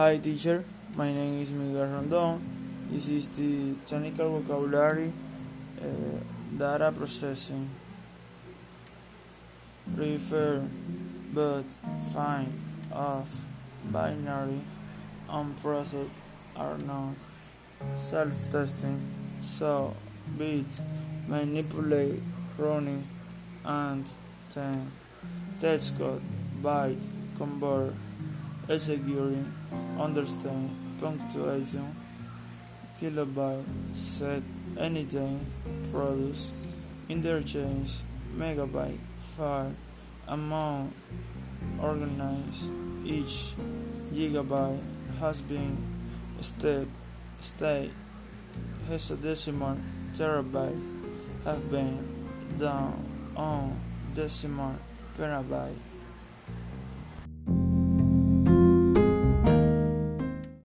Hi teacher, my name is Miguel Rondon. This is the technical vocabulary uh, data processing. Refer, but, find, of, binary, unprocessed are not. Self-testing, so, bit, manipulate, running, and ten. Test code, byte, convert, executing, understand, punctuation, kilobyte, set, anything, produce, interchange, megabyte, file, amount, organize, each, gigabyte, has been, step, state, hexadecimal, terabyte, have been, down, on, decimal, petabyte.